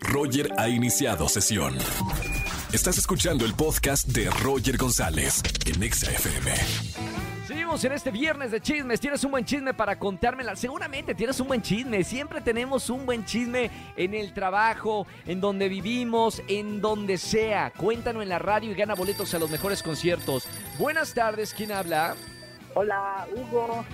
Roger ha iniciado sesión. Estás escuchando el podcast de Roger González en Exa FM. Seguimos en este viernes de chismes. ¿Tienes un buen chisme para contármela? Seguramente tienes un buen chisme. Siempre tenemos un buen chisme en el trabajo, en donde vivimos, en donde sea. Cuéntanos en la radio y gana boletos a los mejores conciertos. Buenas tardes, ¿quién habla? Hola, Hugo.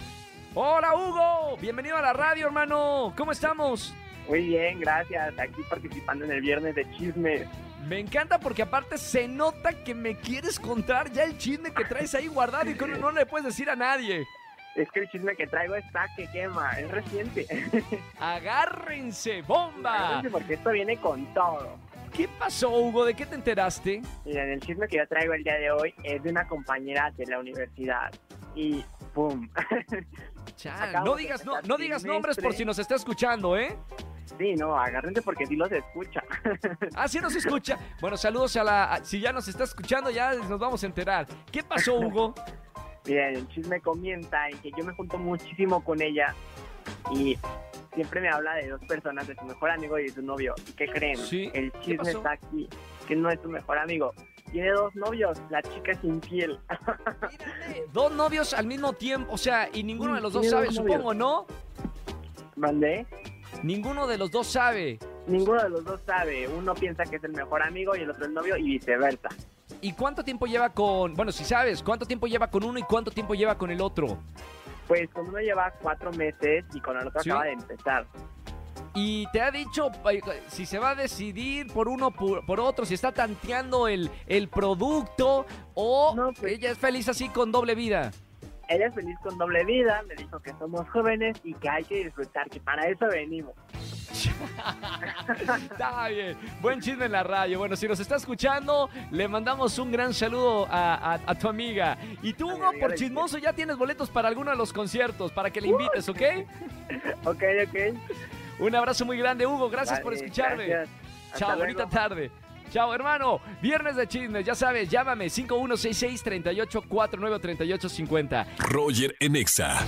Hola, Hugo. Bienvenido a la radio, hermano. ¿Cómo estamos? Muy bien, gracias. Aquí participando en el viernes de chismes. Me encanta porque aparte se nota que me quieres contar ya el chisme que traes ahí guardado y que no le puedes decir a nadie. Es que el chisme que traigo está que quema, es reciente. Agárrense, bomba. Agárrense porque esto viene con todo. ¿Qué pasó, Hugo? ¿De qué te enteraste? Miren, el chisme que yo traigo el día de hoy es de una compañera de la universidad. Y ¡pum! No digas, no, no digas nombres por si nos está escuchando, ¿eh? Sí, no, agárrense porque sí los escucha. ah, sí nos escucha. Bueno, saludos a la... Si ya nos está escuchando, ya nos vamos a enterar. ¿Qué pasó, Hugo? Bien, el chisme comienza en que yo me junto muchísimo con ella y siempre me habla de dos personas, de su mejor amigo y de su novio. ¿Y qué creen? Sí. El chisme está aquí, que no es su mejor amigo. Tiene dos novios, la chica es infiel. dos novios al mismo tiempo, o sea, y ninguno de los dos sabe, supongo, ¿no? ¿Mandé? Ninguno de los dos sabe. Ninguno de los dos sabe. Uno piensa que es el mejor amigo y el otro el novio y viceversa. ¿Y cuánto tiempo lleva con, bueno, si sabes, cuánto tiempo lleva con uno y cuánto tiempo lleva con el otro? Pues con uno lleva cuatro meses y con el otro acaba de empezar. Y te ha dicho si se va a decidir por uno por, por otro, si está tanteando el, el producto o pues ella es feliz así con doble vida. Ella es feliz con doble vida, me dijo que somos jóvenes y que hay que disfrutar, que para eso venimos. Está bien. Buen chisme en la radio. Bueno, si nos está escuchando, le mandamos un gran saludo a, tu amiga. Y tú, Hugo, por chismoso, ya tienes boletos para alguno de los conciertos, para que le invites, ¿ok? ok, ok. Un abrazo muy grande, Hugo. Gracias por escucharme. Chao, bonita tarde. Chao, hermano. Viernes de chismes, ya sabes, llámame 5166-3849-3850. Roger Enexa.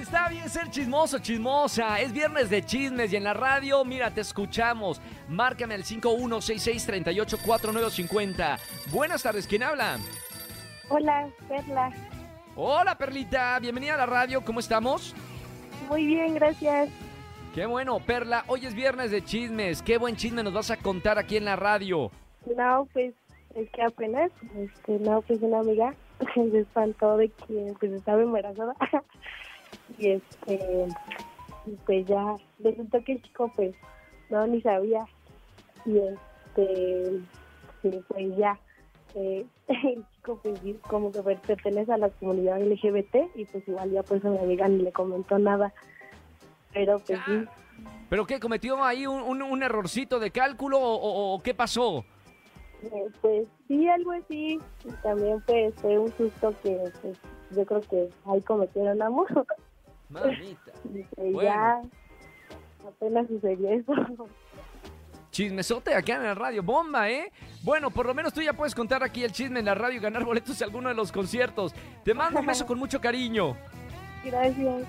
Está bien ser chismoso, chismosa. Es viernes de chismes y en la radio, mira, te escuchamos. Márcame al 5166-3849-50. Buenas tardes, ¿quién habla? Hola, Perla. Hola, Perlita. Bienvenida a la radio, ¿cómo estamos? Muy bien, gracias. Qué bueno, Perla. Hoy es viernes de chismes. Qué buen chisme nos vas a contar aquí en la radio. No, pues es que apenas, este, no, pues una amiga se espantó de que pues estaba embarazada. y este, pues ya resultó que el chico pues no ni sabía. Y este, pues ya. Eh, el chico pues como que pertenece a la comunidad LGBT y pues igual ya pues a mi amiga ni le comentó nada pero pues sí. ¿Pero qué? ¿Cometió ahí un, un, errorcito de cálculo o, qué pasó? Eh, pues sí, algo así. Y también pues fue un susto que pues, yo creo que ahí cometieron amor. Mamita. y pues, ya apenas sucedió eso. Chismesote acá en la radio, bomba, ¿eh? Bueno, por lo menos tú ya puedes contar aquí el chisme en la radio y ganar boletos a alguno de los conciertos. Te mando un beso con mucho cariño. Gracias.